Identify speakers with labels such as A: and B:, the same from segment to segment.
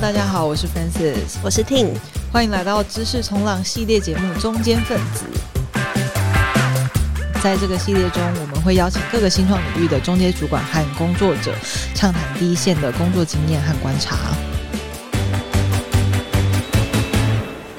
A: Hello，大家好，我是 Francis，
B: 我是 Ting，
A: 欢迎来到知识冲浪系列节目《中间分子》。在这个系列中，我们会邀请各个新创领域的中间主管和工作者，畅谈第一线的工作经验和观察。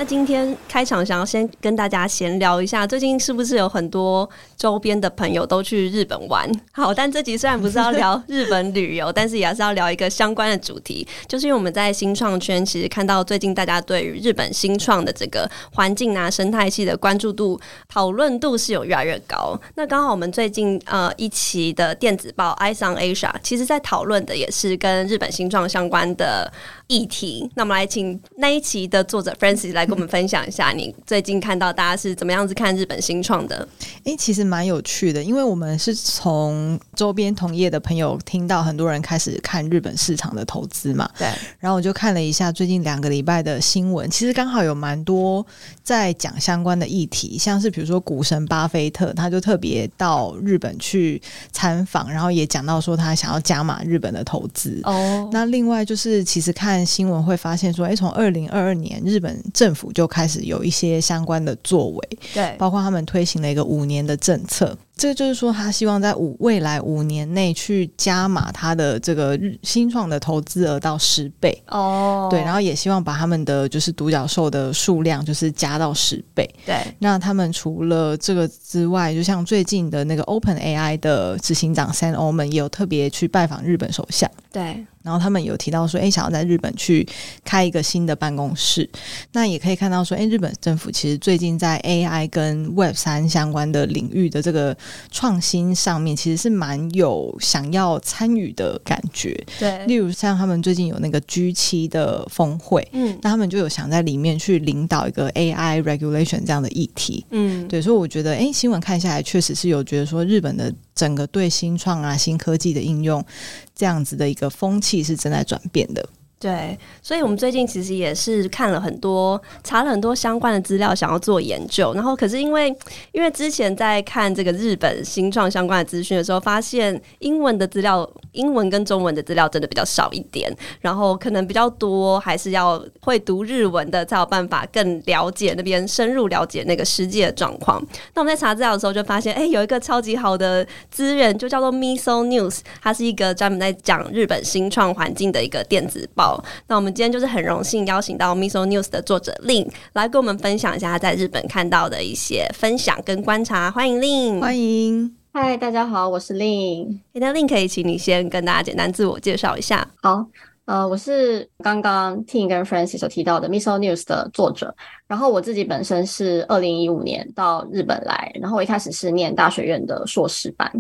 B: 今天开场想要先跟大家闲聊一下，最近是不是有很多周边的朋友都去日本玩？好，但这集虽然不是要聊日本旅游，但是也是要聊一个相关的主题，就是因为我们在新创圈其实看到最近大家对于日本新创的这个环境啊、生态系的关注度、讨论度是有越来越高。那刚好我们最近呃一期的电子报《Eyes on Asia》，其实在讨论的也是跟日本新创相关的议题。那我们来请那一期的作者 Francis 来跟们分享一下，你最近看到大家是怎么样子看日本新创的？
A: 诶，其实蛮有趣的，因为我们是从周边同业的朋友听到很多人开始看日本市场的投资嘛。
B: 对。
A: 然后我就看了一下最近两个礼拜的新闻，其实刚好有蛮多在讲相关的议题，像是比如说股神巴菲特，他就特别到日本去参访，然后也讲到说他想要加码日本的投资。
B: 哦。
A: 那另外就是，其实看新闻会发现说，诶，从二零二二年日本政府就开始有一些相关的作为，
B: 对，
A: 包括他们推行了一个五年的政策。这个就是说，他希望在五未来五年内去加码他的这个新创的投资额到十倍
B: 哦，
A: 对，然后也希望把他们的就是独角兽的数量就是加到十倍。
B: 对，
A: 那他们除了这个之外，就像最近的那个 OpenAI 的执行长 Sam Altman 也有特别去拜访日本首相。
B: 对，
A: 然后他们有提到说，哎，想要在日本去开一个新的办公室。那也可以看到说，哎，日本政府其实最近在 AI 跟 Web 三相关的领域的这个创新上面，其实是蛮有想要参与的感觉。
B: 对，
A: 例如像他们最近有那个 G 七的峰会，
B: 嗯，
A: 那他们就有想在里面去领导一个 AI regulation 这样的议题。
B: 嗯，
A: 对，所以我觉得，哎，新闻看下来，确实是有觉得说，日本的整个对新创啊、新科技的应用，这样子的一个风气是正在转变的。
B: 对，所以我们最近其实也是看了很多，查了很多相关的资料，想要做研究。然后，可是因为因为之前在看这个日本新创相关的资讯的时候，发现英文的资料，英文跟中文的资料真的比较少一点。然后，可能比较多还是要会读日文的，才有办法更了解那边，深入了解那个世界的状况。那我们在查资料的时候，就发现，哎，有一个超级好的资源，就叫做 Miso News，它是一个专门在讲日本新创环境的一个电子报。那我们今天就是很荣幸邀请到 Miso News 的作者 Lin 来跟我们分享一下他在日本看到的一些分享跟观察。欢迎 Lin，
A: 欢迎。
C: 嗨，大家好，我是 Lin。
B: 那 Lin 可以请你先跟大家简单自我介绍一下。
C: 好，呃，我是刚刚 Ting 跟 Francis 所提到的 Miso News 的作者。然后我自己本身是二零一五年到日本来，然后我一开始是念大学院的硕士班。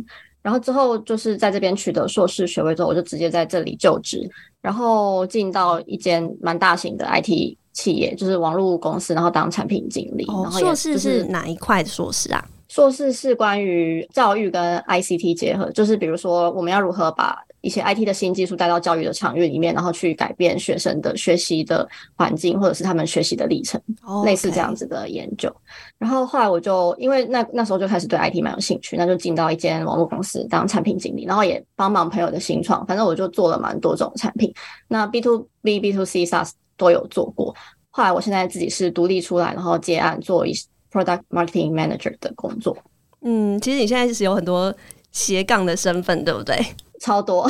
C: 然后之后就是在这边取得硕士学位之后，我就直接在这里就职，然后进到一间蛮大型的 IT 企业，就是网络公司，然后当产品经理。
B: 哦，
C: 然后也
B: 硕士是哪一块的硕士啊？
C: 硕士是关于教育跟 ICT 结合，就是比如说我们要如何把一些 IT 的新技术带到教育的场域里面，然后去改变学生的学习的环境，或者是他们学习的历程，oh. 类似这样子的研究。然后后来我就因为那那时候就开始对 IT 蛮有兴趣，那就进到一间网络公司当产品经理，然后也帮忙朋友的新创，反正我就做了蛮多种产品。那 B to B、B to C、SaaS 都有做过。后来我现在自己是独立出来，然后接案做一。Product Marketing Manager 的工作，
B: 嗯，其实你现在是有很多斜杠的身份，对不对？
C: 超多，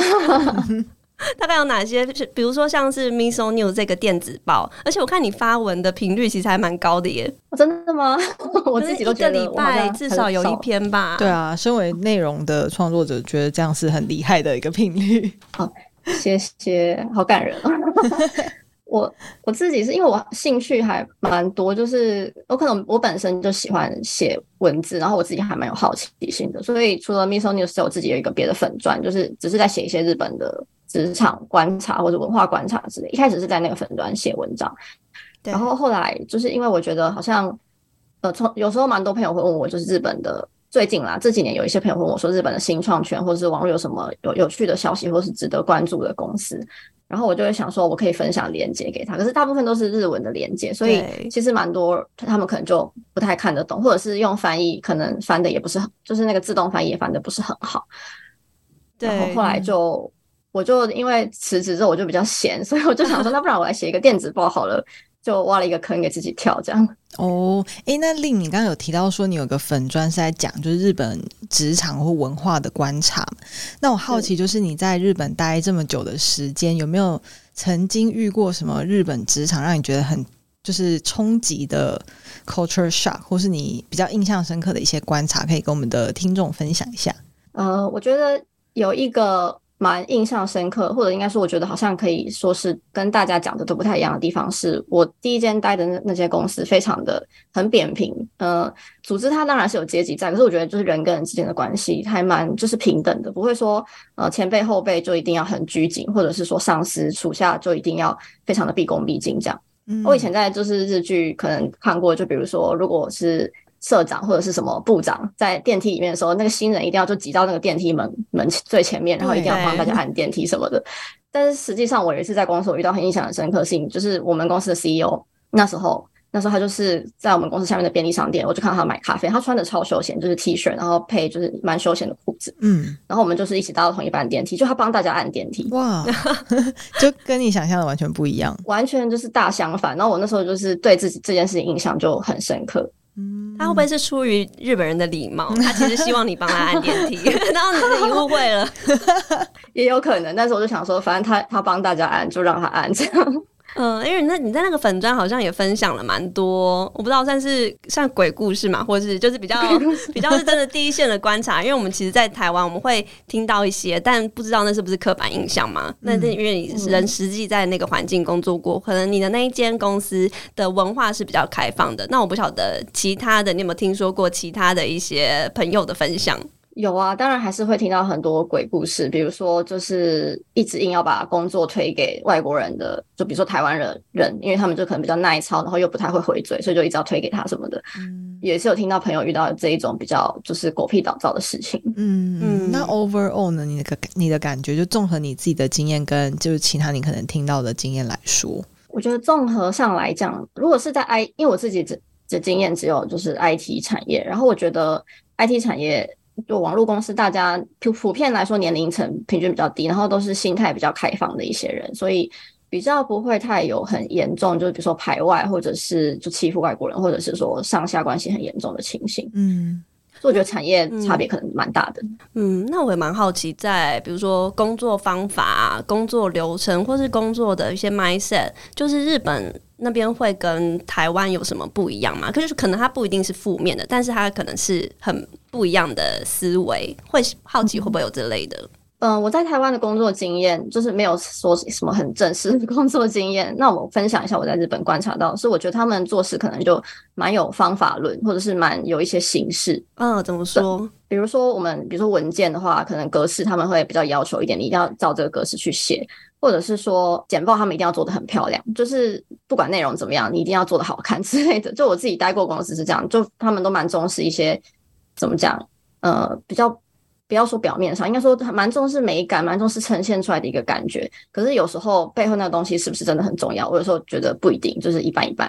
B: 大概有哪些？比如说像是 Miso News 这个电子报，而且我看你发文的频率其实还蛮高的耶。
C: 真的吗？我自己都觉得，一个礼拜
B: 至少有一篇吧。
A: 对啊，身为内容的创作者，觉得这样是很厉害的一个频率。
C: 好，谢谢，好感人啊。我我自己是因为我兴趣还蛮多，就是我可能我本身就喜欢写文字，然后我自己还蛮有好奇心的，所以除了 Miso News，我自己有一个别的粉钻，就是只是在写一些日本的职场观察或者文化观察之类。一开始是在那个粉钻写文章，然后后来就是因为我觉得好像呃，从有时候蛮多朋友会问我，就是日本的最近啦，这几年有一些朋友问我说，日本的新创圈或者是网络有什么有有趣的消息，或是值得关注的公司。然后我就会想说，我可以分享链接给他，可是大部分都是日文的链接，所以其实蛮多他们可能就不太看得懂，或者是用翻译可能翻的也不是很，就是那个自动翻译也翻的不是很好。对。然后后来就我就因为辞职之后我就比较闲，所以我就想说，那不然我来写一个电子报好了，就挖了一个坑给自己跳，这样。
A: 哦，诶，那令你刚刚有提到说你有个粉专是在讲就是日本职场或文化的观察，那我好奇就是你在日本待这么久的时间，有没有曾经遇过什么日本职场让你觉得很就是冲击的 culture shock，或是你比较印象深刻的一些观察，可以跟我们的听众分享一下？
C: 呃，我觉得有一个。蛮印象深刻，或者应该说，我觉得好像可以说是跟大家讲的都不太一样的地方，是我第一间待的那那些公司非常的很扁平。呃，组织它当然是有阶级在，可是我觉得就是人跟人之间的关系还蛮就是平等的，不会说呃前辈后辈就一定要很拘谨，或者是说上司属下就一定要非常的毕恭毕敬这样。嗯，我以前在就是日剧可能看过，就比如说如果是。社长或者是什么部长在电梯里面的时候，那个新人一定要就挤到那个电梯门门最前面，然后一定要帮大家按电梯什么的。但是实际上，我有一次在公司我遇到很印象很深刻性，就是我们公司的 CEO 那时候，那时候他就是在我们公司下面的便利商店，我就看到他买咖啡，他穿的超休闲，就是 T 恤，然后配就是蛮休闲的裤子，嗯，然后我们就是一起搭到同一班电梯，就他帮大家按电梯，哇，
A: 就跟你想象的完全不一样，
C: 完全就是大相反。然后我那时候就是对自己这件事情印象就很深刻。
B: 他会不会是出于日本人的礼貌？他其实希望你帮他按电梯，然后你误会了，
C: 也有可能。但是我就想说，反正他他帮大家按，就让他按这样。
B: 嗯，因为那你在那个粉砖好像也分享了蛮多，我不知道算是像鬼故事嘛，或者是就是比较比较是真的第一线的观察。因为我们其实，在台湾我们会听到一些，但不知道那是不是刻板印象嘛？那是因为你人实际在那个环境工作过，可能你的那一间公司的文化是比较开放的。那我不晓得其他的，你有没有听说过其他的一些朋友的分享？
C: 有啊，当然还是会听到很多鬼故事，比如说就是一直硬要把工作推给外国人的，就比如说台湾人人，因为他们就可能比较耐操，然后又不太会回嘴，所以就一直要推给他什么的。嗯，也是有听到朋友遇到这一种比较就是狗屁倒灶的事情。
A: 嗯嗯，那 overall 呢？你的你的感觉，就综合你自己的经验跟就是其他你可能听到的经验来说，
C: 我觉得综合上来讲，如果是在 I，因为我自己只的经验只有就是 IT 产业，然后我觉得 IT 产业。就网络公司，大家普普遍来说年龄层平均比较低，然后都是心态比较开放的一些人，所以比较不会太有很严重，就比如说排外，或者是就欺负外国人，或者是说上下关系很严重的情形。嗯，所以我觉得产业差别可能蛮大的。
B: 嗯，那我也蛮好奇，在比如说工作方法、工作流程，或是工作的一些 mindset，就是日本。那边会跟台湾有什么不一样吗？可是可能它不一定是负面的，但是它可能是很不一样的思维。会好奇会不会有这类的？
C: 嗯、呃，我在台湾的工作经验就是没有说什么很正式的 工作经验。那我分享一下我在日本观察到，是我觉得他们做事可能就蛮有方法论，或者是蛮有一些形式。
B: 嗯，怎么说？
C: 比如说我们，比如说文件的话，可能格式他们会比较要求一点，你一定要照这个格式去写。或者是说简报，他们一定要做的很漂亮，就是不管内容怎么样，你一定要做的好看 之类的。就我自己待过公司是这样，就他们都蛮重视一些怎么讲，呃，比较不要说表面上，应该说蛮重视美感，蛮重视呈现出来的一个感觉。可是有时候背后那个东西是不是真的很重要？我有时候觉得不一定，就是一般一般。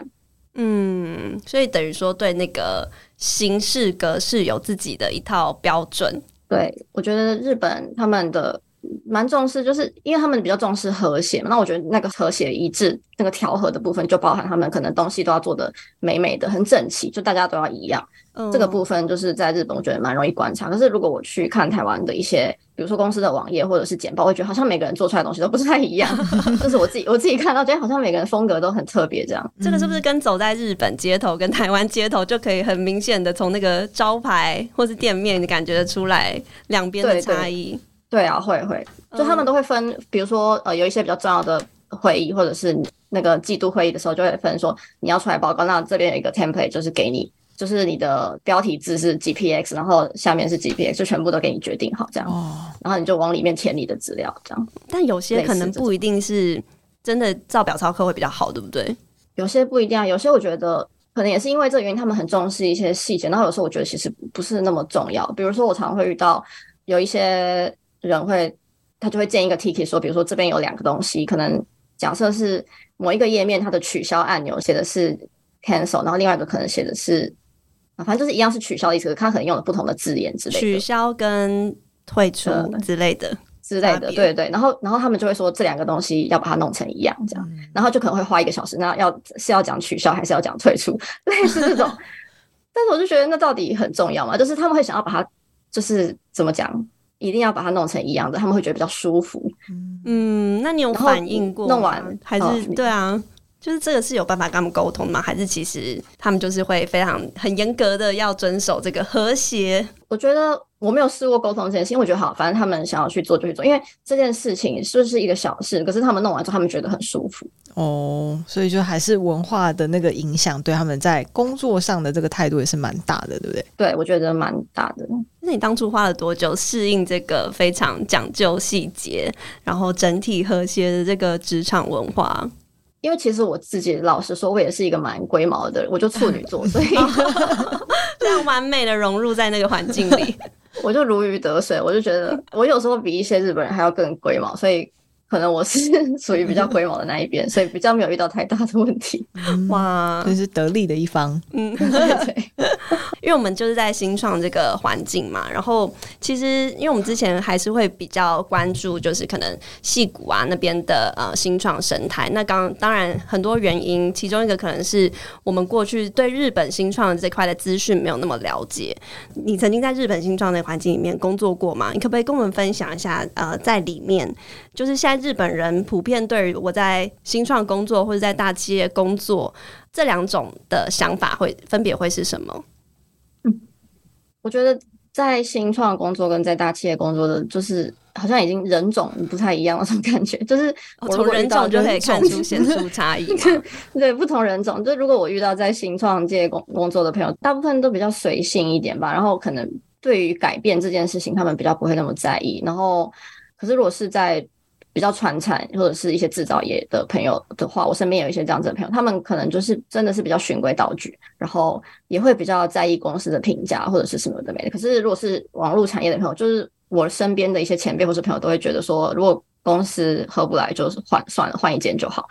B: 嗯，所以等于说对那个形式格式有自己的一套标准。
C: 对，我觉得日本他们的。蛮重视，就是因为他们比较重视和谐嘛。那我觉得那个和谐一致，那个调和的部分，就包含他们可能东西都要做的美美的、很整齐，就大家都要一样。嗯，这个部分就是在日本，我觉得蛮容易观察。可是如果我去看台湾的一些，比如说公司的网页或者是简报，我觉得好像每个人做出来的东西都不是太一样。就是我自己我自己看到，觉得好像每个人风格都很特别。这样，
B: 这个是不是跟走在日本街头跟台湾街头就可以很明显的从那个招牌或是店面，你感觉得出来两边的差异？
C: 对啊，会会，就他们都会分，嗯、比如说呃，有一些比较重要的会议，或者是那个季度会议的时候，就会分说你要出来报告，那这边有一个 template，就是给你，就是你的标题字是 GPX，然后下面是 GPX，就全部都给你决定好这样，哦、然后你就往里面填你的资料这样。
B: 但有些可能不一定是真的照表操课会比较好，对不对？
C: 有些不一定啊，有些我觉得可能也是因为这个原因，他们很重视一些细节，然后有时候我觉得其实不是那么重要。比如说我常常会遇到有一些。人会，他就会建一个 ticket 说，比如说这边有两个东西，可能假设是某一个页面它的取消按钮写的是 cancel，然后另外一个可能写的是，啊，反正就是一样是取消的意思，他可能用了不同的字眼之类的，
B: 取消跟退出之类的。
C: 之类的，对对。然后然后他们就会说这两个东西要把它弄成一样，这样，然后就可能会花一个小时，那要是要讲取消还是要讲退出，类似这种。但是我就觉得那到底很重要吗？就是他们会想要把它，就是怎么讲，一定要把它弄成一样的，他们会觉得比较舒服。
B: 嗯，那你有反应过？
C: 弄完
B: 还是、哦、对啊？就是这个是有办法跟他们沟通吗？还是其实他们就是会非常很严格的要遵守这个和谐？
C: 我觉得我没有试过沟通这件事情，因为我觉得好，反正他们想要去做就去做，因为这件事情是不是一个小事，可是他们弄完之后，他们觉得很舒服
A: 哦，所以就还是文化的那个影响，对他们在工作上的这个态度也是蛮大的，对不对？
C: 对，我觉得蛮大的。
B: 那你当初花了多久适应这个非常讲究细节，然后整体和谐的这个职场文化？
C: 因为其实我自己老实说，我也是一个蛮龟毛的人，我就处女座，所以
B: 这样完美的融入在那个环境里，
C: 我就如鱼得水。我就觉得我有时候比一些日本人还要更龟毛，所以。可能我是 属于比较龟毛的那一边，所以比较没有遇到太大的问题。
A: 哇，这是得力的一方。
B: 嗯，对，因为我们就是在新创这个环境嘛，然后其实因为我们之前还是会比较关注，就是可能戏谷啊那边的呃新创生态。那刚当然很多原因，其中一个可能是我们过去对日本新创这块的资讯没有那么了解。你曾经在日本新创的环境里面工作过吗？你可不可以跟我们分享一下？呃，在里面就是现在。日本人普遍对于我在新创工作或者在大企业工作这两种的想法会分别会是什么？
C: 嗯，我觉得在新创工作跟在大企业工作的，就是好像已经人种不太一样那种感觉，就是
B: 从人种就可以看出 显出差异。
C: 对，不同人种，就如果我遇到在新创界工工作的朋友，大部分都比较随性一点吧，然后可能对于改变这件事情，他们比较不会那么在意。然后，可是如果是在比较传产或者是一些制造业的朋友的话，我身边有一些这样子的朋友，他们可能就是真的是比较循规蹈矩，然后也会比较在意公司的评价或者是什么的没的。可是如果是网络产业的朋友，就是我身边的一些前辈或者朋友都会觉得说，如果公司合不来，就是换算了，换一间就好。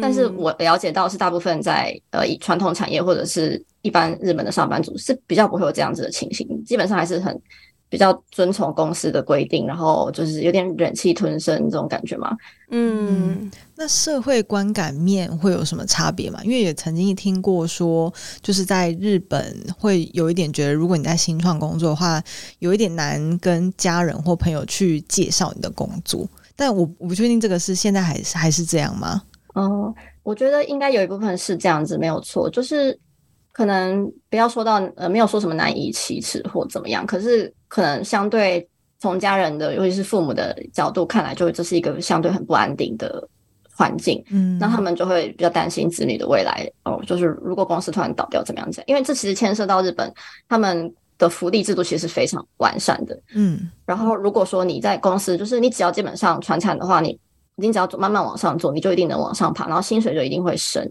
C: 但是我了解到是大部分在呃传统产业或者是一般日本的上班族是比较不会有这样子的情形，基本上还是很。比较遵从公司的规定，然后就是有点忍气吞声这种感觉嘛。
A: 嗯，那社会观感面会有什么差别吗？因为也曾经听过说，就是在日本会有一点觉得，如果你在新创工作的话，有一点难跟家人或朋友去介绍你的工作。但我我不确定这个是现在还是还是这样吗？
C: 哦，我觉得应该有一部分是这样子，没有错，就是。可能不要说到呃，没有说什么难以启齿或怎么样，可是可能相对从家人的，尤其是父母的角度看来，就这是一个相对很不安定的环境。嗯，那他们就会比较担心子女的未来哦，就是如果公司突然倒掉怎么样子？因为这其实牵涉到日本他们的福利制度其实是非常完善的。嗯，然后如果说你在公司，就是你只要基本上传产的话，你你只要慢慢往上做，你就一定能往上爬，然后薪水就一定会升。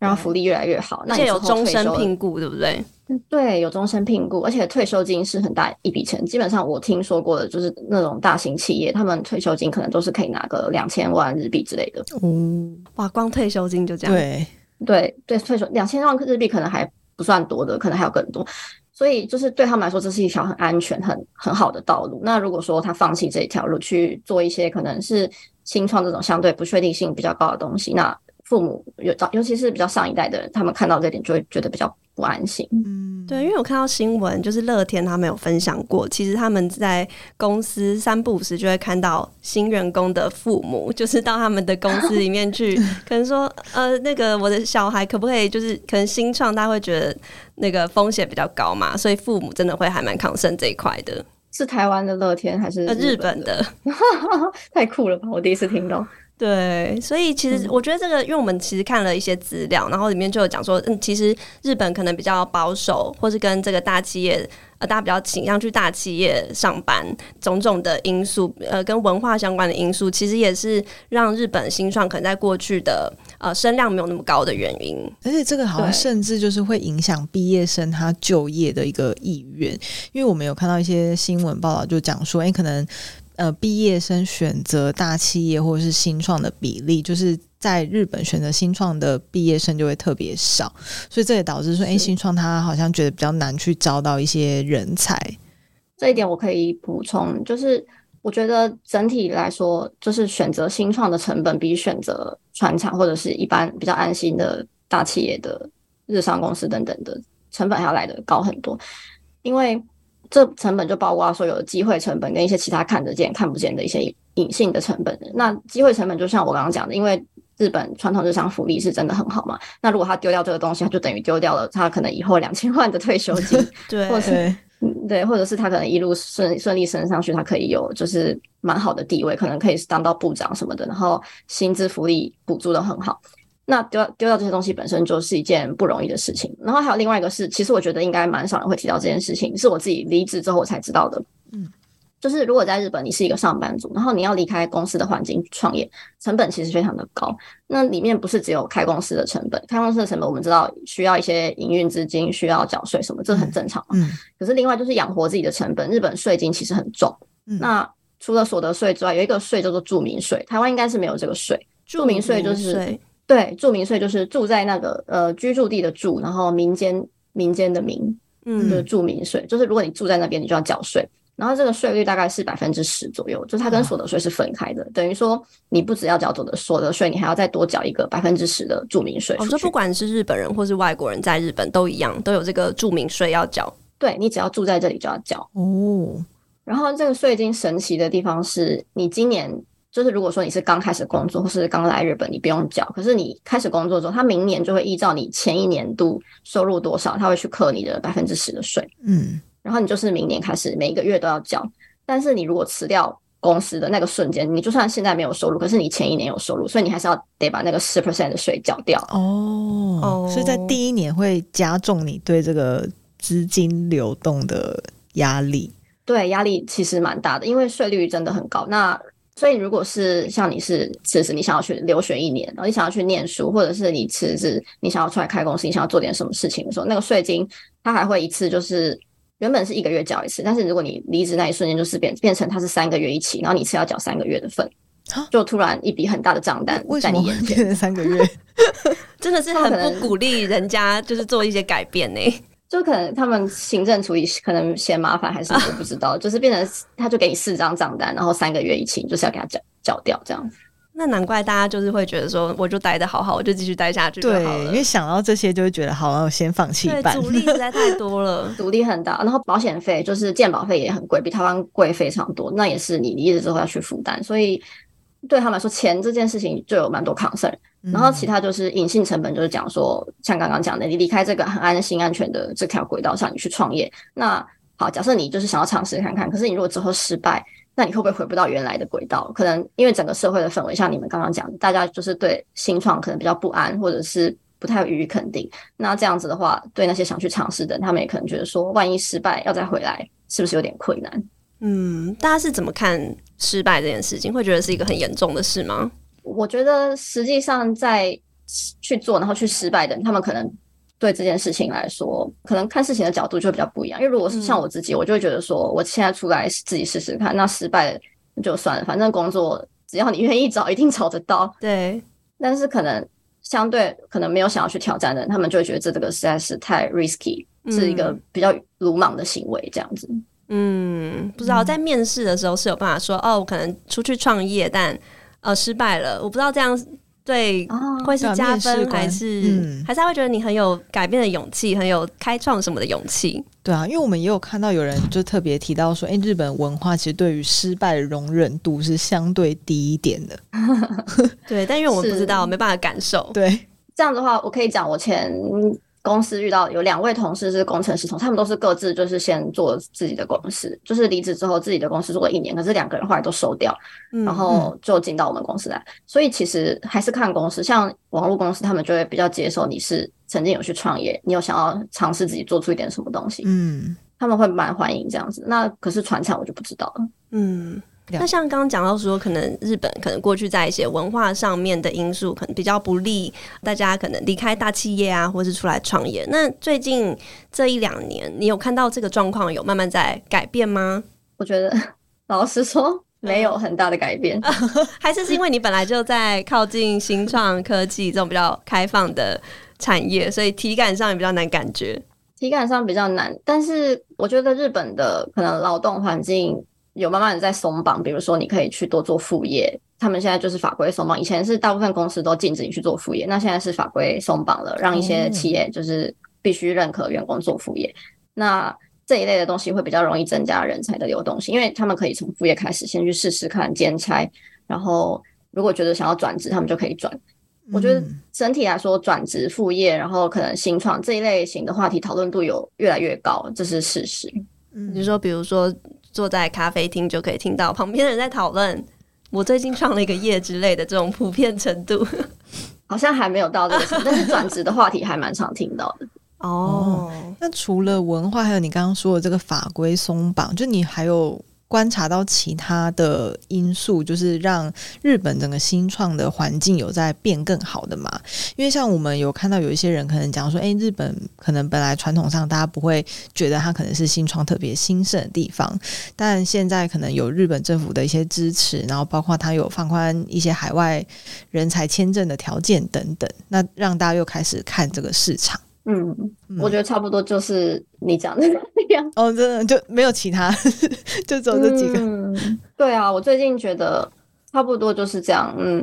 C: 然后福利越来越好，那也有终身
B: 聘雇，对不对？
C: 对，有终身聘雇，而且退休金是很大一笔钱。基本上我听说过的，就是那种大型企业，他们退休金可能都是可以拿个两千万日币之类的。
B: 嗯，哇，光退休金就这样？
A: 对，
C: 对，对，退休两千万日币可能还不算多的，可能还有更多。所以就是对他们来说，这是一条很安全、很很好的道路。那如果说他放弃这一条路，去做一些可能是新创这种相对不确定性比较高的东西，那。父母有，尤其是比较上一代的人，他们看到这点就会觉得比较不安心。
B: 嗯，对，因为我看到新闻，就是乐天他们有分享过，其实他们在公司三不五时就会看到新员工的父母，就是到他们的公司里面去，可能说，呃，那个我的小孩可不可以，就是可能新创，他会觉得那个风险比较高嘛，所以父母真的会还蛮抗生这一块的。
C: 是台湾的乐天还是
B: 日本的？
C: 呃、日本的太酷了吧！我第一次听到。
B: 对，所以其实我觉得这个，因为我们其实看了一些资料，然后里面就有讲说，嗯，其实日本可能比较保守，或是跟这个大企业，呃，大家比较倾向去大企业上班，种种的因素，呃，跟文化相关的因素，其实也是让日本新创可能在过去的呃声量没有那么高的原因。
A: 而且这个好像甚至就是会影响毕业生他就业的一个意愿，因为我们有看到一些新闻报道，就讲说，哎，可能。呃，毕业生选择大企业或者是新创的比例，就是在日本选择新创的毕业生就会特别少，所以这也导致说，哎，新创他好像觉得比较难去招到一些人才。
C: 这一点我可以补充，就是我觉得整体来说，就是选择新创的成本比选择船厂或者是一般比较安心的大企业的日商公司等等的成本还要来的高很多，因为这成本就包括说有的机会成本跟一些其他看得见看不见的一些隐性的成本。那机会成本就像我刚刚讲的，因为日本传统日常福利是真的很好嘛，那如果他丢掉这个东西，他就等于丢掉了他可能以后两千万的退休金，
B: 对，
C: 或是。对，或者是他可能一路顺顺利升上去，他可以有就是蛮好的地位，可能可以当到部长什么的，然后薪资福利补助的很好。那丢丢掉这些东西本身就是一件不容易的事情。然后还有另外一个是，其实我觉得应该蛮少人会提到这件事情，是我自己离职之后我才知道的。嗯。就是如果在日本你是一个上班族，然后你要离开公司的环境创业，成本其实非常的高。那里面不是只有开公司的成本，开公司的成本我们知道需要一些营运资金，需要缴税什么，这很正常嘛。嗯。可是另外就是养活自己的成本，日本税金其实很重。嗯。那除了所得税之外，有一个税叫做住民税，台湾应该是没有这个税。住民税就是对，住民税就是住在那个呃居住地的住，然后民间民间的民，嗯，就是住民税，就是如果你住在那边，你就要缴税。然后这个税率大概是百分之十左右，就是它跟所得税是分开的，哦、等于说你不只要缴所得所得税，你还要再多缴一个百分之十的住民税。哦，
B: 就不管是日本人或是外国人在日本都一样，都有这个住民税要缴。
C: 对，你只要住在这里就要缴哦。然后这个税金神奇的地方是，你今年就是如果说你是刚开始工作或是刚来日本，你不用缴。可是你开始工作之后，他明年就会依照你前一年度收入多少，他会去扣你的百分之十的税。嗯。然后你就是明年开始每一个月都要缴，但是你如果辞掉公司的那个瞬间，你就算现在没有收入，可是你前一年有收入，所以你还是要得把那个十 percent 的税缴掉。
A: 哦哦，所以在第一年会加重你对这个资金流动的压力。
C: 对，压力其实蛮大的，因为税率真的很高。那所以如果是像你是辞职，你想要去留学一年，然后你想要去念书，或者是你辞职，你想要出来开公司，你想要做点什么事情的时候，那个税金它还会一次就是。原本是一个月缴一次，但是如果你离职那一瞬间就是变变成它是三个月一起，然后你是要缴三个月的份，就突然一笔很大的账单在你眼前。
A: 变成三个月，
B: 真的是很不鼓励人家就是做一些改变呢。
C: 就可能他们行政处理可能嫌麻烦，还是我不知道，就是变成他就给你四张账单，然后三个月一清，就是要给他缴缴掉这样子。
B: 那难怪大家就是会觉得说，我就待得好好，我就继续待下去就好了。
A: 对，因为想到这些，就会觉得好，我先放弃一半。
B: 阻力实在太多了，
C: 阻力很大。然后保险费就是健保费也很贵，比台湾贵非常多。那也是你离职之后要去负担，所以对他们来说，钱这件事情就有蛮多 concern。然后其他就是隐性成本，就是讲说，像刚刚讲的，你离开这个很安心、安全的这条轨道上，你去创业。那好，假设你就是想要尝试看看，可是你如果之后失败。那你会不会回不到原来的轨道？可能因为整个社会的氛围，像你们刚刚讲，大家就是对新创可能比较不安，或者是不太予以肯定。那这样子的话，对那些想去尝试的，他们也可能觉得说，万一失败要再回来，是不是有点困难？
B: 嗯，大家是怎么看失败这件事情？会觉得是一个很严重的事吗？
C: 我觉得实际上在去做，然后去失败的人，他们可能。对这件事情来说，可能看事情的角度就比较不一样。因为如果是像我自己，嗯、我就会觉得说，我现在出来自己试试看，那失败就算了，反正工作只要你愿意找，一定找得到。
B: 对。
C: 但是可能相对可能没有想要去挑战的人，他们就会觉得这这个实在是太 risky，是一个比较鲁莽的行为，这样子。
B: 嗯，不知道在面试的时候是有办法说，哦，我可能出去创业，但呃失败了，我不知道这样。对，会是加分还是、嗯、还是他会觉得你很有改变的勇气，很有开创什么的勇气？
A: 对啊，因为我们也有看到有人就特别提到说，哎，日本文化其实对于失败的容忍度是相对低一点的。
B: 对，但因为我们不知道，没办法感受。
A: 对，
C: 这样的话，我可以讲我前。公司遇到有两位同事是工程师，同他们都是各自就是先做自己的公司，就是离职之后自己的公司做了一年，可是两个人后来都收掉，嗯、然后就进到我们公司来。所以其实还是看公司，像网络公司，他们就会比较接受你是曾经有去创业，你有想要尝试自己做出一点什么东西，嗯，他们会蛮欢迎这样子。那可是船厂我就不知道了，
B: 嗯。那像刚刚讲到说，可能日本可能过去在一些文化上面的因素，可能比较不利大家可能离开大企业啊，或是出来创业。那最近这一两年，你有看到这个状况有慢慢在改变吗？
C: 我觉得老实说，没有很大的改变，
B: 还是是因为你本来就在靠近新创科技这种比较开放的产业，所以体感上也比较难感觉。
C: 体感上比较难，但是我觉得日本的可能劳动环境。有慢慢的在松绑，比如说你可以去多做副业。他们现在就是法规松绑，以前是大部分公司都禁止你去做副业，那现在是法规松绑了，让一些企业就是必须认可员工做副业。那这一类的东西会比较容易增加人才的流动性，因为他们可以从副业开始先去试试看兼差，然后如果觉得想要转职，他们就可以转。我觉得整体来说，转职副业，然后可能新创这一类型的话题讨论度有越来越高，这是事实。
B: 嗯，就是说，比如说坐在咖啡厅就可以听到旁边的人在讨论。我最近创了一个业之类的这种普遍程度，
C: 好像还没有到这个程度，但是转职的话题还蛮常听到的。
A: 哦，那除了文化，还有你刚刚说的这个法规松绑，就你还有。观察到其他的因素，就是让日本整个新创的环境有在变更好的嘛？因为像我们有看到有一些人可能讲说，诶，日本可能本来传统上大家不会觉得它可能是新创特别兴盛的地方，但现在可能有日本政府的一些支持，然后包括它有放宽一些海外人才签证的条件等等，那让大家又开始看这个市场。
C: 嗯，我觉得差不多就是你讲的那样。
A: 哦，真的就没有其他，就只有这几个。
C: 嗯，对啊，我最近觉得差不多就是这样。嗯，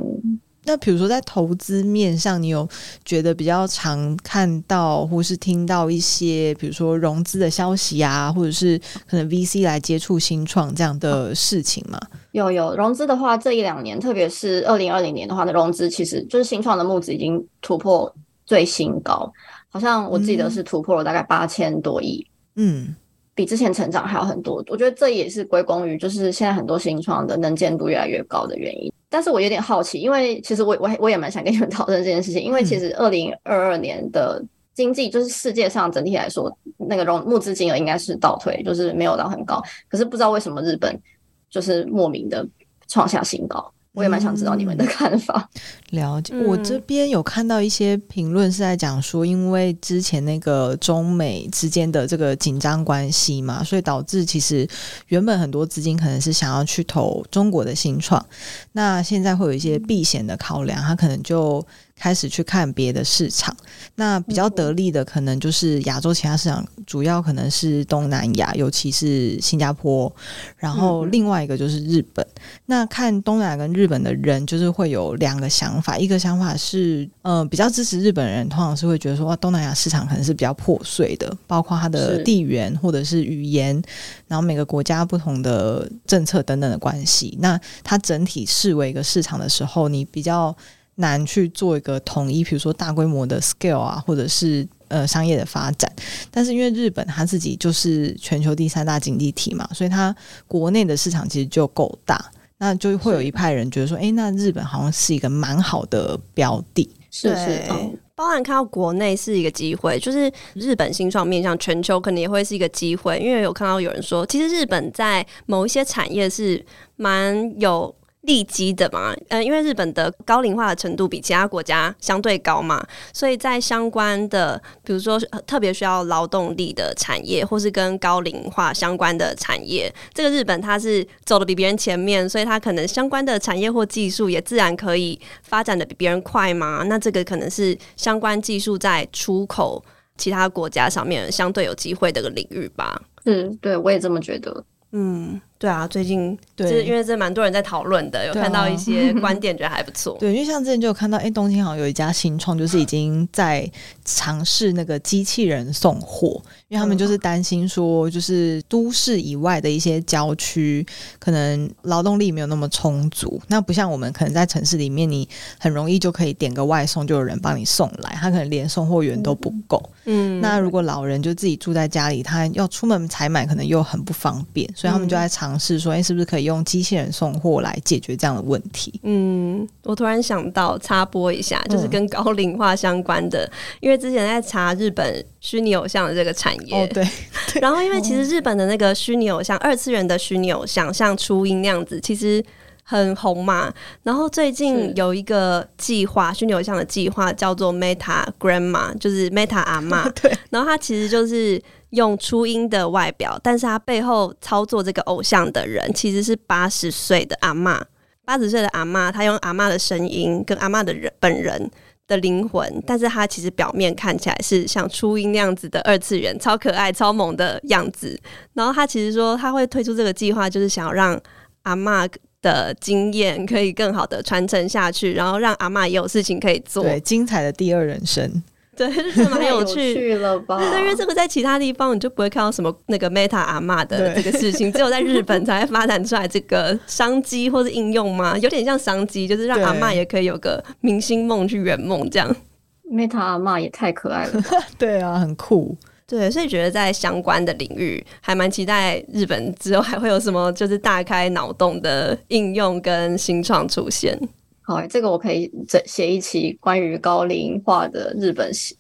A: 那比如说在投资面上，你有觉得比较常看到或是听到一些，比如说融资的消息啊，或者是可能 VC 来接触新创这样的事情吗？
C: 有有融资的话，这一两年，特别是二零二零年的话，那融资其实就是新创的募资已经突破最新高。好像我记得是突破了大概八千多亿，嗯，比之前成长还要很多。我觉得这也是归功于就是现在很多新创的能见度越来越高的原因。但是我有点好奇，因为其实我我我也蛮想跟你们讨论这件事情，因为其实二零二二年的经济就是世界上整体来说那个融募资金额应该是倒退，就是没有到很高。可是不知道为什么日本就是莫名的创下新高。我也蛮想知道你们的看法。
A: 嗯、了解，我这边有看到一些评论是在讲说，因为之前那个中美之间的这个紧张关系嘛，所以导致其实原本很多资金可能是想要去投中国的新创，那现在会有一些避险的考量，他可能就。开始去看别的市场，那比较得利的可能就是亚洲其他市场，主要可能是东南亚，尤其是新加坡。然后另外一个就是日本。那看东南亚跟日本的人，就是会有两个想法。一个想法是，嗯、呃，比较支持日本人，通常是会觉得说，哇，东南亚市场可能是比较破碎的，包括它的地缘或者是语言，然后每个国家不同的政策等等的关系。那它整体视为一个市场的时候，你比较。难去做一个统一，比如说大规模的 scale 啊，或者是呃商业的发展。但是因为日本它自己就是全球第三大经济体嘛，所以它国内的市场其实就够大，那就会有一派人觉得说，哎，那日本好像是一个蛮好的标的。
C: 是是，
B: 包含看到国内是一个机会，就是日本新创面向全球，可能也会是一个机会。因为有看到有人说，其实日本在某一些产业是蛮有。利基的嘛，嗯，因为日本的高龄化的程度比其他国家相对高嘛，所以在相关的，比如说特别需要劳动力的产业，或是跟高龄化相关的产业，这个日本它是走的比别人前面，所以它可能相关的产业或技术也自然可以发展的比别人快嘛。那这个可能是相关技术在出口其他国家上面相对有机会的个领域吧。
C: 嗯，对，我也这么觉得。
B: 嗯。对啊，最近对，因为这蛮多人在讨论的，有看到一些观点，觉得还不错。
A: 对，因为像之前就有看到，哎，东京好像有一家新创，就是已经在尝试那个机器人送货，因为他们就是担心说，就是都市以外的一些郊区，可能劳动力没有那么充足。那不像我们可能在城市里面，你很容易就可以点个外送，就有人帮你送来，他可能连送货员都不够。嗯，那如果老人就自己住在家里，他要出门采买，可能又很不方便，所以他们就在尝。尝试说，哎，是不是可以用机器人送货来解决这样的问题？
B: 嗯，我突然想到插播一下，就是跟高龄化相关的，嗯、因为之前在查日本虚拟偶像的这个产业，
A: 哦、对，对，
B: 然后因为其实日本的那个虚拟偶像，二次元的虚拟偶像，像初音那样子，其实很红嘛。然后最近有一个计划，虚拟偶像的计划叫做 Meta Grandma，就是 Meta 阿妈。
A: 对，
B: 然后它其实就是。用初音的外表，但是他背后操作这个偶像的人其实是八十岁的阿嬷。八十岁的阿嬷，她用阿嬷的声音跟阿嬷的人本人的灵魂，但是它其实表面看起来是像初音那样子的二次元，超可爱、超萌的样子。然后他其实说他会推出这个计划，就是想要让阿嬷的经验可以更好的传承下去，然后让阿嬷也有事情可以做，
A: 对，精彩的第二人生。
B: 对，是蛮有趣，
C: 了吧？
B: 对，因为这个在其他地方你就不会看到什么那个 Meta 阿嬷的这个事情，只有在日本才会发展出来这个商机或是应用嘛，有点像商机，就是让阿嬷也可以有个明星梦去圆梦这样。
C: Meta 阿嬷也太可爱了，
A: 对啊，很酷。
B: 对，所以觉得在相关的领域还蛮期待日本之后还会有什么就是大开脑洞的应用跟新创出现。
C: 好，这个我可以写写一期关于高龄化的日本新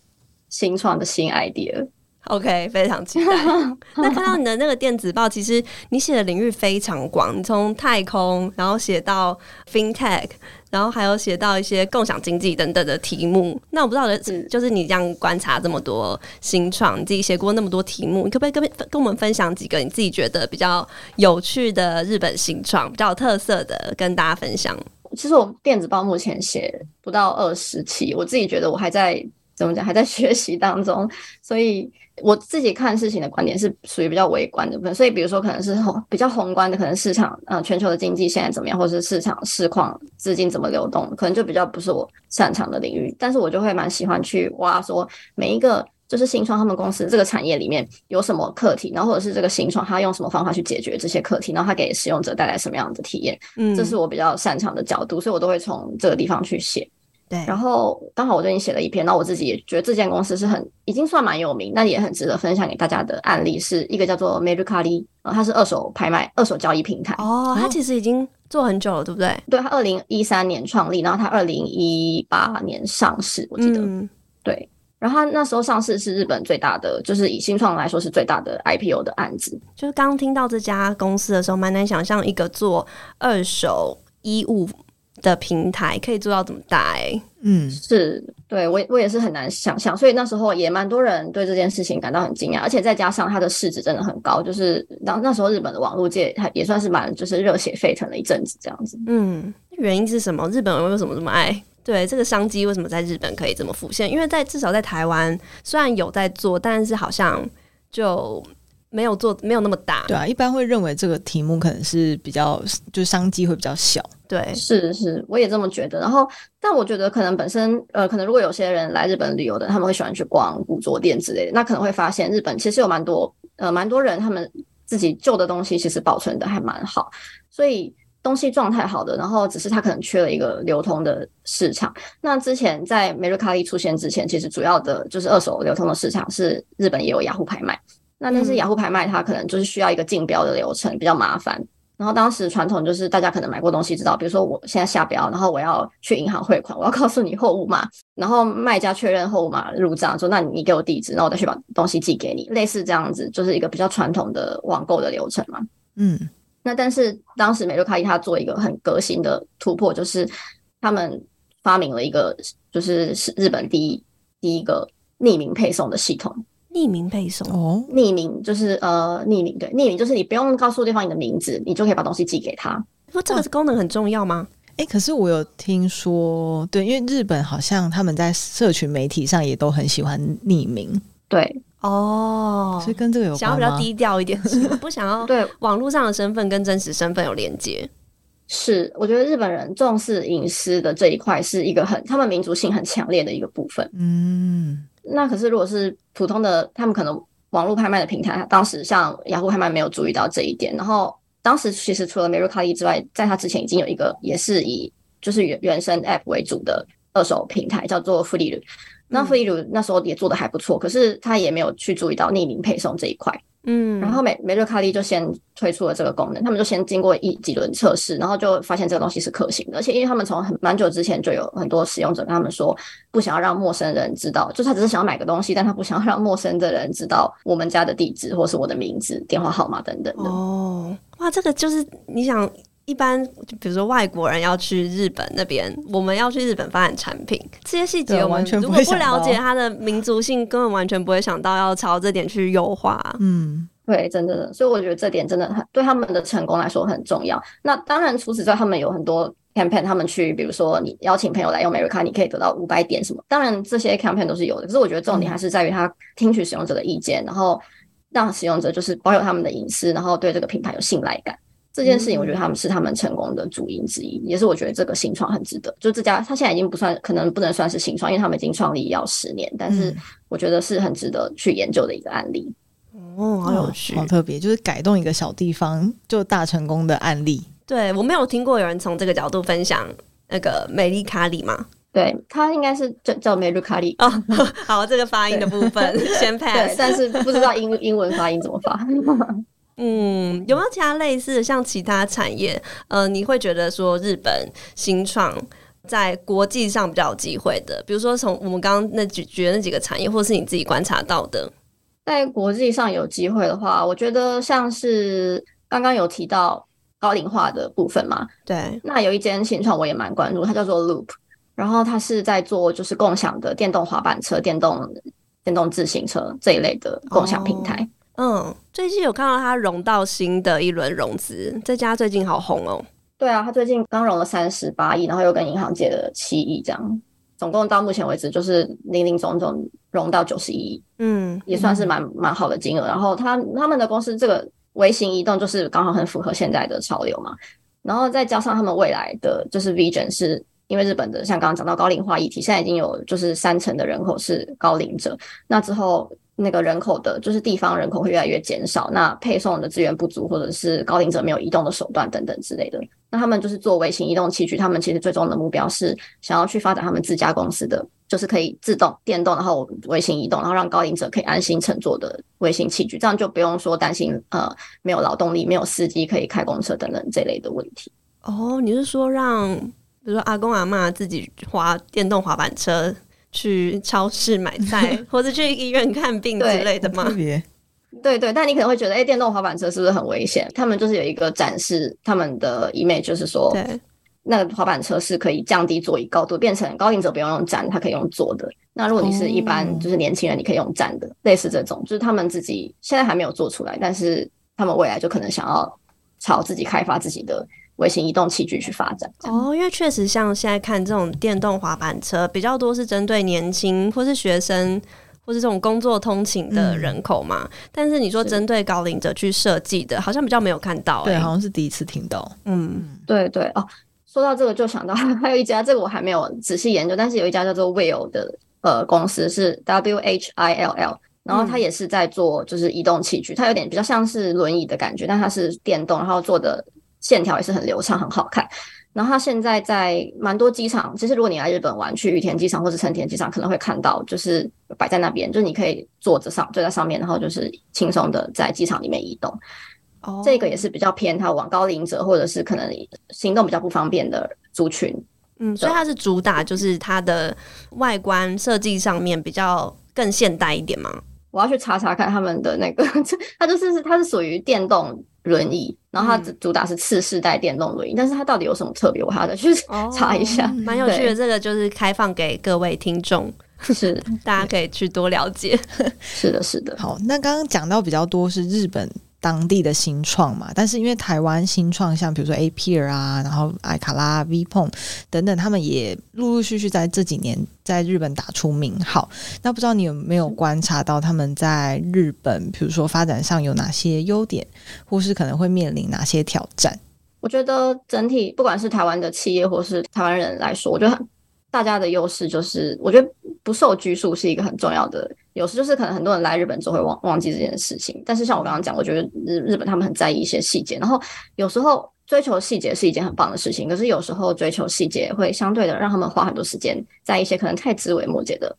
C: 新创的新 idea。
B: OK，非常期待。那看到你的那个电子报，其实你写的领域非常广，你从太空，然后写到 FinTech，然后还有写到一些共享经济等等的题目。那我不知道的，就是你这样观察这么多新创，你自己写过那么多题目，你可不可以跟跟我们分享几个你自己觉得比较有趣的日本新创，比较有特色的，跟大家分享？
C: 其实我电子报目前写不到二十期，我自己觉得我还在怎么讲，还在 学习当中，所以。我自己看事情的观点是属于比较微观的部分，所以比如说可能是比较宏观的，可能市场呃全球的经济现在怎么样，或是市场市况资金怎么流动，可能就比较不是我擅长的领域。但是我就会蛮喜欢去挖说每一个就是新创他们公司这个产业里面有什么课题，然后或者是这个新创他用什么方法去解决这些课题，然后他给使用者带来什么样的体验，嗯，这是我比较擅长的角度，所以我都会从这个地方去写。
B: 对，
C: 然后刚好我最近写了一篇，那我自己也觉得这间公司是很已经算蛮有名，但也很值得分享给大家的案例，是一个叫做 Mercari，然后它是二手拍卖、二手交易平台。
B: 哦，它其实已经做很久了，对不对？
C: 对，它二零一三年创立，然后它二零一八年上市，我记得。嗯、对，然后它那时候上市是日本最大的，就是以新创来说是最大的 IPO 的案子。
B: 就是刚听到这家公司的时候，蛮难想象一个做二手衣物。的平台可以做到这么大哎、欸，
C: 嗯，是对我我也是很难想象，所以那时候也蛮多人对这件事情感到很惊讶，而且再加上它的市值真的很高，就是当那时候日本的网络界还也算是蛮就是热血沸腾了一阵子这样子。
B: 嗯，原因是什么？日本人为什么这么爱？对这个商机为什么在日本可以这么浮现？因为在至少在台湾虽然有在做，但是好像就。没有做，没有那么大。
A: 对啊，一般会认为这个题目可能是比较，就是商机会比较小。
B: 对，
C: 是是，我也这么觉得。然后，但我觉得可能本身，呃，可能如果有些人来日本旅游的，他们会喜欢去逛古着店之类的，那可能会发现日本其实有蛮多，呃，蛮多人他们自己旧的东西其实保存的还蛮好，所以东西状态好的，然后只是它可能缺了一个流通的市场。那之前在梅瑞卡利出现之前，其实主要的就是二手流通的市场是日本也有雅虎拍卖。那但是雅虎拍卖，它可能就是需要一个竞标的流程，比较麻烦。然后当时传统就是大家可能买过东西知道，比如说我现在下标，然后我要去银行汇款，我要告诉你货物码，然后卖家确认货物码入账，说那你给我地址，然后我再去把东西寄给你，类似这样子，就是一个比较传统的网购的流程嘛。嗯，那但是当时美乐卡伊他做一个很革新的突破，就是他们发明了一个就是是日本第一第一个匿名配送的系统。
B: 匿名配送
C: 哦，匿名就是呃，匿名对，匿名就是你不用告诉对方你的名字，你就可以把东西寄给他。
B: 说这个是功能很重要吗？
A: 哎、欸，可是我有听说，对，因为日本好像他们在社群媒体上也都很喜欢匿名，
C: 对
B: 哦，
A: 所以跟这个有关？
B: 想要比较低调一点，不想要 对网络上的身份跟真实身份有连接。
C: 是，我觉得日本人重视隐私的这一块是一个很他们民族性很强烈的一个部分。嗯。那可是，如果是普通的，他们可能网络拍卖的平台，当时像雅虎拍卖没有注意到这一点。然后当时其实除了 Mercari 之外，在它之前已经有一个也是以就是原原生 App 为主的二手平台，叫做 Fliru。那 Fliru 那时候也做的还不错，可是他也没有去注意到匿名配送这一块。嗯，然后美美乐卡利就先推出了这个功能，他们就先经过一几轮测试，然后就发现这个东西是可行的，而且因为他们从很蛮久之前就有很多使用者跟他们说，不想要让陌生人知道，就他只是想要买个东西，但他不想要让陌生的人知道我们家的地址或是我的名字、电话号码等等的。
B: 哦，哇，这个就是你想。一般就比如说外国人要去日本那边，我们要去日本发展产品，这些细节我们如果不了解它的民族性，根本完全不会想到要朝这点去优化。
C: 嗯，对，真的，所以我觉得这点真的很对他们的成功来说很重要。那当然，除此之外，他们有很多 campaign，他们去，比如说你邀请朋友来用 Mercari，你可以得到五百点什么。当然这些 campaign 都是有的，可是我觉得重点还是在于他听取使用者的意见，然后让使用者就是保有他们的隐私，然后对这个品牌有信赖感。这件事情，我觉得他们是他们成功的主因之一，也是我觉得这个新创很值得。就这家，他现在已经不算，可能不能算是新创，因为他们已经创立要十年，但是我觉得是很值得去研究的一个案例。
B: 哦，好有趣，
A: 好特别，就是改动一个小地方就大成功的案例。
B: 对，我没有听过有人从这个角度分享那个美丽卡里嘛？
C: 对，他应该是叫叫美露卡里
B: 哦。好，这个发音的部分先 pass，
C: 但是不知道英英文发音怎么发。
B: 嗯，有没有其他类似的像其他产业？呃，你会觉得说日本新创在国际上比较有机会的，比如说从我们刚刚那举举的那几个产业，或是你自己观察到的，
C: 在国际上有机会的话，我觉得像是刚刚有提到。高龄化的部分嘛，
B: 对，
C: 那有一间新创我也蛮关注，它叫做 Loop，然后它是在做就是共享的电动滑板车、电动电动自行车这一类的共享平台。
B: 哦、嗯，最近有看到它融到新的一轮融资，这家最近好红哦。
C: 对啊，它最近刚融了三十八亿，然后又跟银行借了七亿，这样总共到目前为止就是零零总总融到九十一亿，嗯，也算是蛮蛮好的金额。然后他他们的公司这个。微型移动就是刚好很符合现在的潮流嘛，然后再加上他们未来的就是 vision 是因为日本的像刚刚讲到高龄化议题，现在已经有就是三成的人口是高龄者，那之后那个人口的就是地方人口会越来越减少，那配送的资源不足或者是高龄者没有移动的手段等等之类的，那他们就是做微型移动器具，他们其实最终的目标是想要去发展他们自家公司的。就是可以自动电动，然后微型移动，然后让高龄者可以安心乘坐的微型器具，这样就不用说担心呃没有劳动力、没有司机可以开公车等等这类的问题。
B: 哦，你是说让比如说阿公阿嬷自己滑电动滑板车去超市买菜，或者去医院看病之类的
A: 吗？别
C: 对对，但你可能会觉得，哎，电动滑板车是不是很危险？他们就是有一个展示他们的 image，就是说。对那个滑板车是可以降低座椅高度，变成高龄者不用用站，他可以用坐的。那如果你是一般就是年轻人，你可以用站的，类似这种，就是他们自己现在还没有做出来，但是他们未来就可能想要朝自己开发自己的微型移动器具去发展。
B: 哦，因为确实像现在看这种电动滑板车比较多是针对年轻或是学生或是这种工作通勤的人口嘛，嗯、但是你说针对高龄者去设计的，好像比较没有看到、欸，
A: 对，好像是第一次听到。嗯，
C: 对对哦。说到这个，就想到还有一家，这个我还没有仔细研究，但是有一家叫做 Wheel 的呃公司是 W H I L L，然后它也是在做就是移动器具，它有点比较像是轮椅的感觉，但它是电动，然后做的线条也是很流畅，很好看。然后它现在在蛮多机场，其实如果你来日本玩，去羽田机场或者成田机场，可能会看到，就是摆在那边，就是你可以坐着上，坐在上面，然后就是轻松的在机场里面移动。Oh. 这个也是比较偏它往高龄者或者是可能行动比较不方便的族群，
B: 嗯，所以它是主打就是它的外观设计上面比较更现代一点吗？
C: 我要去查查看他们的那个，它就是它是属于电动轮椅，然后它主打是次世代电动轮椅，嗯、但是它到底有什么特别，我还要再去查一下，
B: 蛮、oh, 有趣的。这个就是开放给各位听众，
C: 是
B: 大家可以去多了解。
C: 是的，是的。
A: 好，那刚刚讲到比较多是日本。当地的新创嘛，但是因为台湾新创，像比如说 A P R 啊，然后艾卡拉、VPON 等等，他们也陆陆续续在这几年在日本打出名号。那不知道你有没有观察到他们在日本，比如说发展上有哪些优点，或是可能会面临哪些挑战？
C: 我觉得整体不管是台湾的企业或是台湾人来说，我觉得大家的优势就是，我觉得不受拘束是一个很重要的。有时就是可能很多人来日本之后会忘忘记这件事情，但是像我刚刚讲，我觉得日日本他们很在意一些细节，然后有时候追求细节是一件很棒的事情，可是有时候追求细节会相对的让他们花很多时间在一些可能太枝微末节的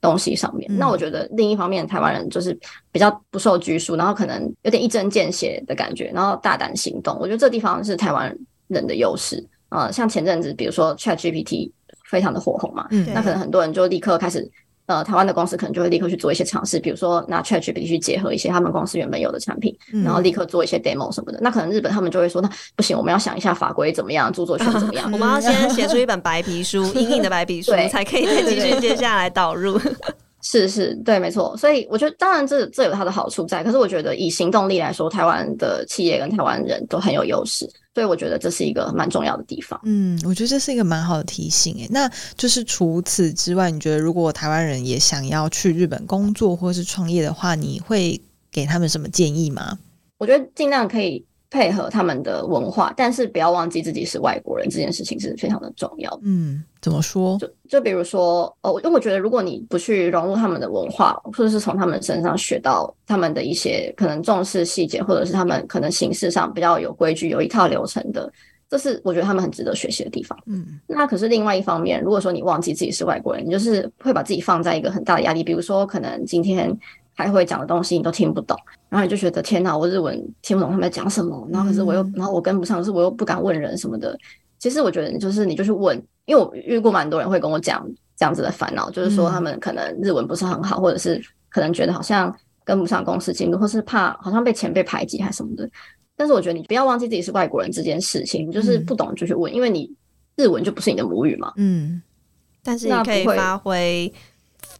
C: 东西上面。嗯、那我觉得另一方面，台湾人就是比较不受拘束，然后可能有点一针见血的感觉，然后大胆行动。我觉得这地方是台湾人的优势啊、呃。像前阵子比如说 ChatGPT 非常的火红嘛，嗯、那可能很多人就立刻开始。呃，台湾的公司可能就会立刻去做一些尝试，比如说拿 ChatGPT 去结合一些他们公司原本有的产品，嗯、然后立刻做一些 demo 什么的。那可能日本他们就会说，那不行，我们要想一下法规怎么样，著作权怎么样，
B: 我们要先写出一本白皮书，硬硬的白皮书，对才可以再继续接下来导入。
C: 是是，对，没错。所以我觉得，当然这这有它的好处在，可是我觉得以行动力来说，台湾的企业跟台湾人都很有优势。所以我觉得这是一个蛮重要的地方。
A: 嗯，我觉得这是一个蛮好的提醒诶。那就是除此之外，你觉得如果台湾人也想要去日本工作或是创业的话，你会给他们什么建议吗？
C: 我觉得尽量可以。配合他们的文化，但是不要忘记自己是外国人，这件事情是非常的重要。
A: 嗯，怎么说？
C: 就就比如说，哦，因为我觉得，如果你不去融入他们的文化，或者是从他们身上学到他们的一些可能重视细节，或者是他们可能形式上比较有规矩、有一套流程的，这是我觉得他们很值得学习的地方。嗯，那可是另外一方面，如果说你忘记自己是外国人，你就是会把自己放在一个很大的压力，比如说可能今天。还会讲的东西你都听不懂，然后你就觉得天哪，我日文听不懂他们在讲什么，然后可是我又，然后我跟不上，可是我又不敢问人什么的。其实我觉得就是你就去问，因为我遇过蛮多人会跟我讲这样子的烦恼，就是说他们可能日文不是很好，或者是可能觉得好像跟不上公司进度，或是怕好像被前辈排挤还是什么的。但是我觉得你不要忘记自己是外国人这件事情，就是不懂就去问，因为你日文就不是你的母语嘛。
B: 嗯，但是你可以发挥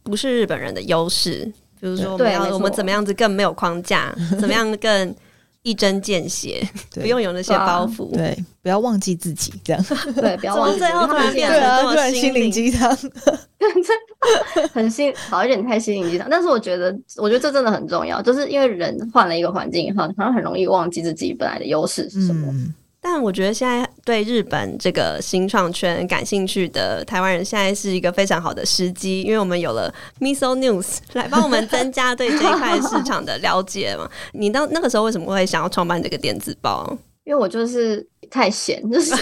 B: 不是日本人的优势。比如说，我们要我们怎么样子更没有框架，怎么样更一针见血，不用有那些包袱，
A: 对，不要忘记自己，这样，
C: 对，不要忘记自己。
B: 突然变成这么
A: 心灵鸡汤，
C: 很心好一点，太心灵鸡汤。但是我觉得，我觉得这真的很重要，就是因为人换了一个环境以后，好像很容易忘记自己本来的优势是什么。嗯
B: 但我觉得现在对日本这个新创圈感兴趣的台湾人，现在是一个非常好的时机，因为我们有了 Miso News 来帮我们增加对这一块市场的了解嘛。你到那个时候为什么会想要创办这个电子报？
C: 因为我就是太闲，就是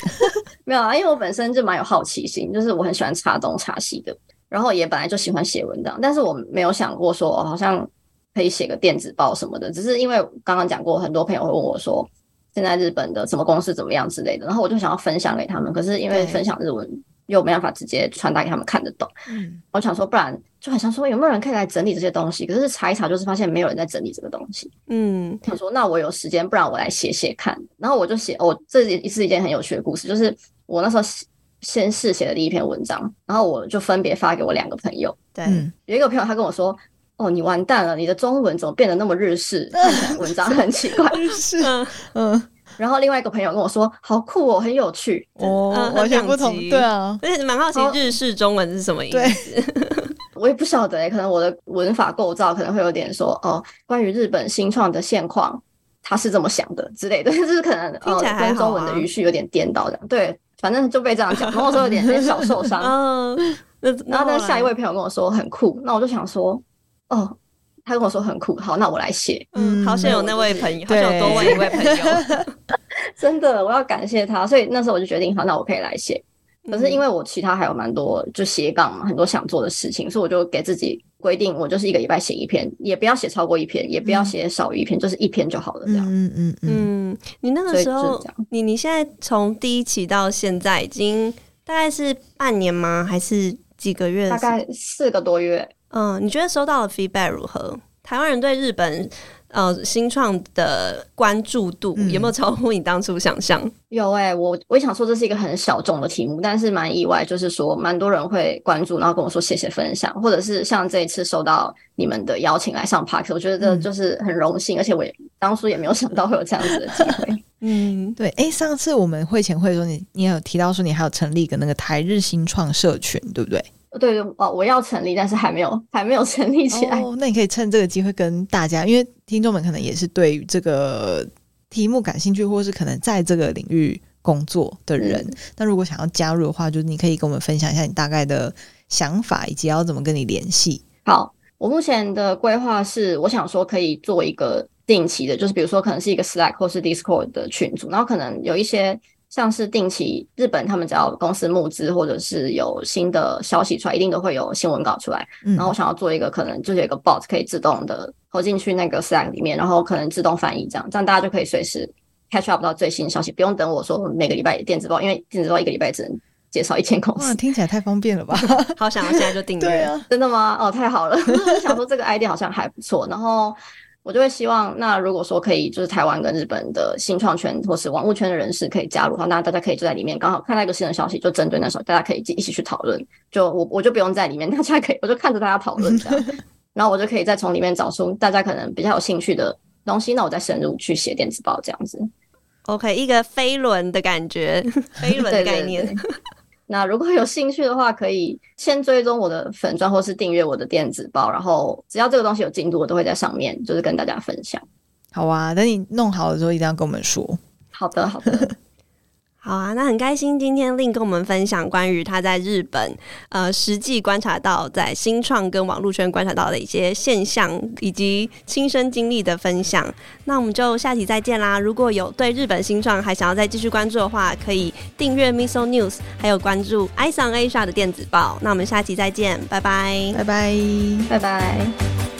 C: 没有啊，因为我本身就蛮有好奇心，就是我很喜欢查东查西的，然后也本来就喜欢写文章，但是我没有想过说好像可以写个电子报什么的，只是因为刚刚讲过，很多朋友会问我说。现在日本的什么公司怎么样之类的，然后我就想要分享给他们，可是因为分享日文又没办法直接传达给他们看得懂，嗯，我想说不然就很想说有没有人可以来整理这些东西，可是查一查就是发现没有人在整理这个东西，嗯，想说那我有时间，不然我来写写看，然后我就写，我这也是一件很有趣的故事，就是我那时候先试写的第一篇文章，然后我就分别发给我两个朋友，对，有一个朋友他跟我说。哦，你完蛋了！你的中文怎么变得那么日式？看起来文章很奇怪。日式，嗯。然后另外一个朋友跟我说：“好酷哦，很有趣。”
A: 哦，完全不同。对啊，
B: 而且蛮好奇日式中文是什么意思。
C: 我也不晓得诶，可能我的文法构造可能会有点说哦，关于日本新创的现况，他是这么想的之类的，就是可能
B: 听起来还
C: 跟中文的语序有点颠倒的。对，反正就被这样讲，然后我说有点有点小受伤。嗯。然后，但下一位朋友跟我说很酷，那我就想说。哦，他跟我说很酷，好，那我来写。
B: 嗯，好像有那位朋友，好像有多问一位朋友，
C: 真的，我要感谢他。所以那时候我就决定，好，那我可以来写。可是因为我其他还有蛮多就斜杠嘛，很多想做的事情，所以我就给自己规定，我就是一个礼拜写一篇，也不要写超过一篇，也不要写少于一篇，就是一篇就好了。这样，嗯嗯
B: 嗯。你那个时候，你你现在从第一期到现在，已经大概是半年吗？还是几个月？
C: 大概四个多月。
B: 嗯，你觉得收到的 feedback 如何？台湾人对日本呃新创的关注度有没有超乎你当初想象？嗯、
C: 有哎、欸，我我也想说这是一个很小众的题目，但是蛮意外，就是说蛮多人会关注，然后跟我说谢谢分享，或者是像这一次收到你们的邀请来上 Podcast，我觉得这就是很荣幸，嗯、而且我也当初也没有想到会有这样子的机会。
A: 嗯，对，哎、欸，上次我们会前会说你你有提到说你还有成立一个那个台日新创社群，对不对？
C: 对哦，我要成立，但是还没有还没有成立起来。
A: 哦，那你可以趁这个机会跟大家，因为听众们可能也是对于这个题目感兴趣，或是可能在这个领域工作的人。那、嗯、如果想要加入的话，就是你可以跟我们分享一下你大概的想法，以及要怎么跟你联系。
C: 好，我目前的规划是，我想说可以做一个定期的，就是比如说可能是一个 Slack 或是 Discord 的群组，然后可能有一些。像是定期日本，他们只要公司募资或者是有新的消息出来，一定都会有新闻稿出来。然后我想要做一个，可能就是有一个 bot 可以自动的投进去那个 Slack 里面，然后可能自动翻译这样，这样大家就可以随时 catch up 到最新消息，不用等我说每个礼拜电子报，因为电子报一个礼拜只能介绍一千公司。
A: 哇，听起来太方便了吧？
B: 好想要现在就订阅。
A: 对啊，
C: 真的吗？哦，太好了！我想说这个 idea 好像还不错，然后。我就会希望，那如果说可以，就是台湾跟日本的新创圈或是网络圈的人士可以加入的话，那大家可以就在里面，刚好看到一个新的消息，就针对那时候，大家可以一起去讨论。就我我就不用在里面，大家可以，我就看着大家讨论这样，然后我就可以再从里面找出大家可能比较有兴趣的东西，那我再深入去写电子报这样子。
B: OK，一个飞轮的感觉，飞轮的概念。
C: 那如果有兴趣的话，可以先追踪我的粉钻，或是订阅我的电子报，然后只要这个东西有进度，我都会在上面就是跟大家分享。
A: 好啊，等你弄好了之后，一定要跟我们说。
C: 好的，好的。
B: 好啊，那很开心今天 Lin 跟我们分享关于他在日本呃实际观察到在新创跟网络圈观察到的一些现象，以及亲身经历的分享。那我们就下期再见啦！如果有对日本新创还想要再继续关注的话，可以订阅 Miso News，还有关注 eye on Asia 的电子报。那我们下期再见，拜拜，
A: 拜拜，
C: 拜拜。